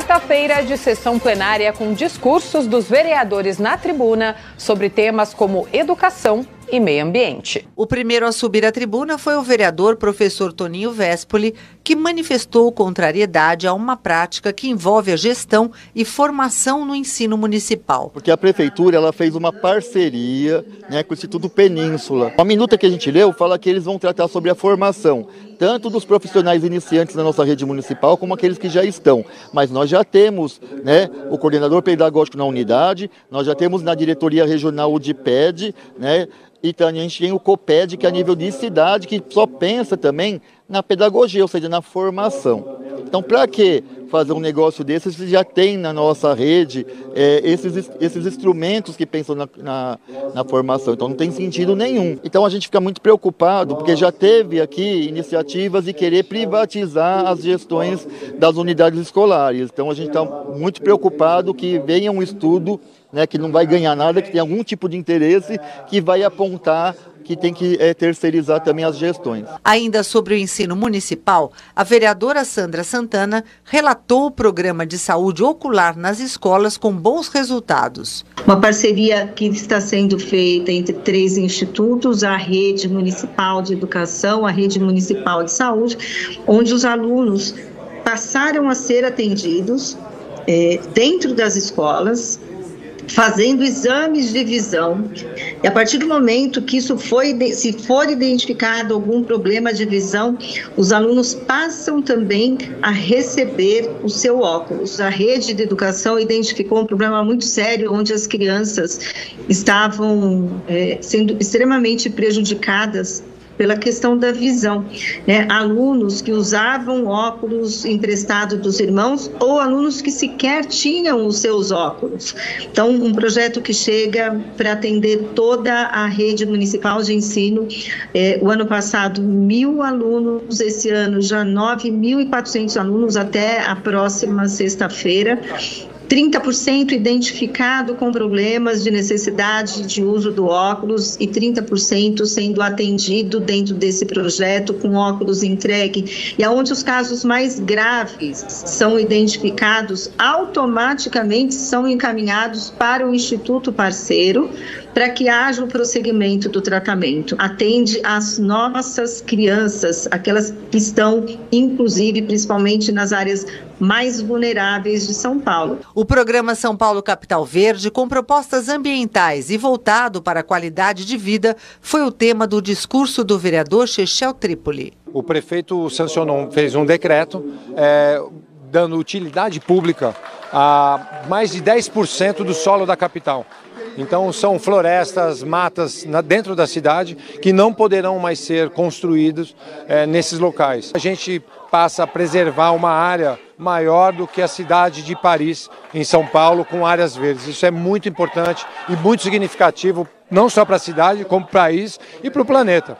Quarta-feira de sessão plenária com discursos dos vereadores na tribuna sobre temas como educação e meio ambiente. O primeiro a subir à tribuna foi o vereador professor Toninho Vespoli, que manifestou contrariedade a uma prática que envolve a gestão e formação no ensino municipal. Porque a prefeitura ela fez uma parceria né, com o Instituto Península. A minuta que a gente leu fala que eles vão tratar sobre a formação tanto dos profissionais iniciantes da nossa rede municipal como aqueles que já estão. Mas nós já temos né, o coordenador pedagógico na unidade, nós já temos na diretoria regional o DIPED, né, e também a gente tem o COPED, que é a nível de cidade, que só pensa também na pedagogia, ou seja, na formação. Então, para que fazer um negócio desses se já tem na nossa rede é, esses, esses instrumentos que pensam na, na, na, formação? Então, não tem sentido nenhum. Então, a gente fica muito preocupado, porque já teve aqui iniciativas de querer privatizar as gestões das unidades escolares. Então, a gente está muito preocupado que venha um estudo né, que não vai ganhar nada, que tem algum tipo de interesse que vai apontar que tem que é, terceirizar também as gestões. Ainda sobre o ensino municipal, a vereadora Sandra Santana relatou o programa de saúde ocular nas escolas com bons resultados. Uma parceria que está sendo feita entre três institutos, a rede municipal de educação, a rede municipal de saúde, onde os alunos passaram a ser atendidos é, dentro das escolas fazendo exames de visão. E a partir do momento que isso foi, se for identificado algum problema de visão, os alunos passam também a receber o seu óculos. A rede de educação identificou um problema muito sério, onde as crianças estavam é, sendo extremamente prejudicadas pela questão da visão. Né? Alunos que usavam óculos emprestados dos irmãos ou alunos que sequer tinham os seus óculos. Então, um projeto que chega para atender toda a rede municipal de ensino. É, o ano passado, mil alunos, esse ano já 9.400 alunos até a próxima sexta-feira. 30% identificado com problemas de necessidade de uso do óculos e 30% sendo atendido dentro desse projeto com óculos entregue. E aonde os casos mais graves são identificados, automaticamente são encaminhados para o instituto parceiro para que haja o prosseguimento do tratamento. Atende às nossas crianças, aquelas que estão, inclusive, principalmente nas áreas mais vulneráveis de São Paulo. O programa São Paulo Capital Verde, com propostas ambientais e voltado para a qualidade de vida, foi o tema do discurso do vereador Chechel Trípoli. O prefeito sancionou, fez um decreto é, dando utilidade pública a mais de 10% do solo da capital. Então são florestas, matas dentro da cidade que não poderão mais ser construídos é, nesses locais. A gente passa a preservar uma área maior do que a cidade de Paris, em São Paulo, com áreas verdes. Isso é muito importante e muito significativo, não só para a cidade, como para o país e para o planeta.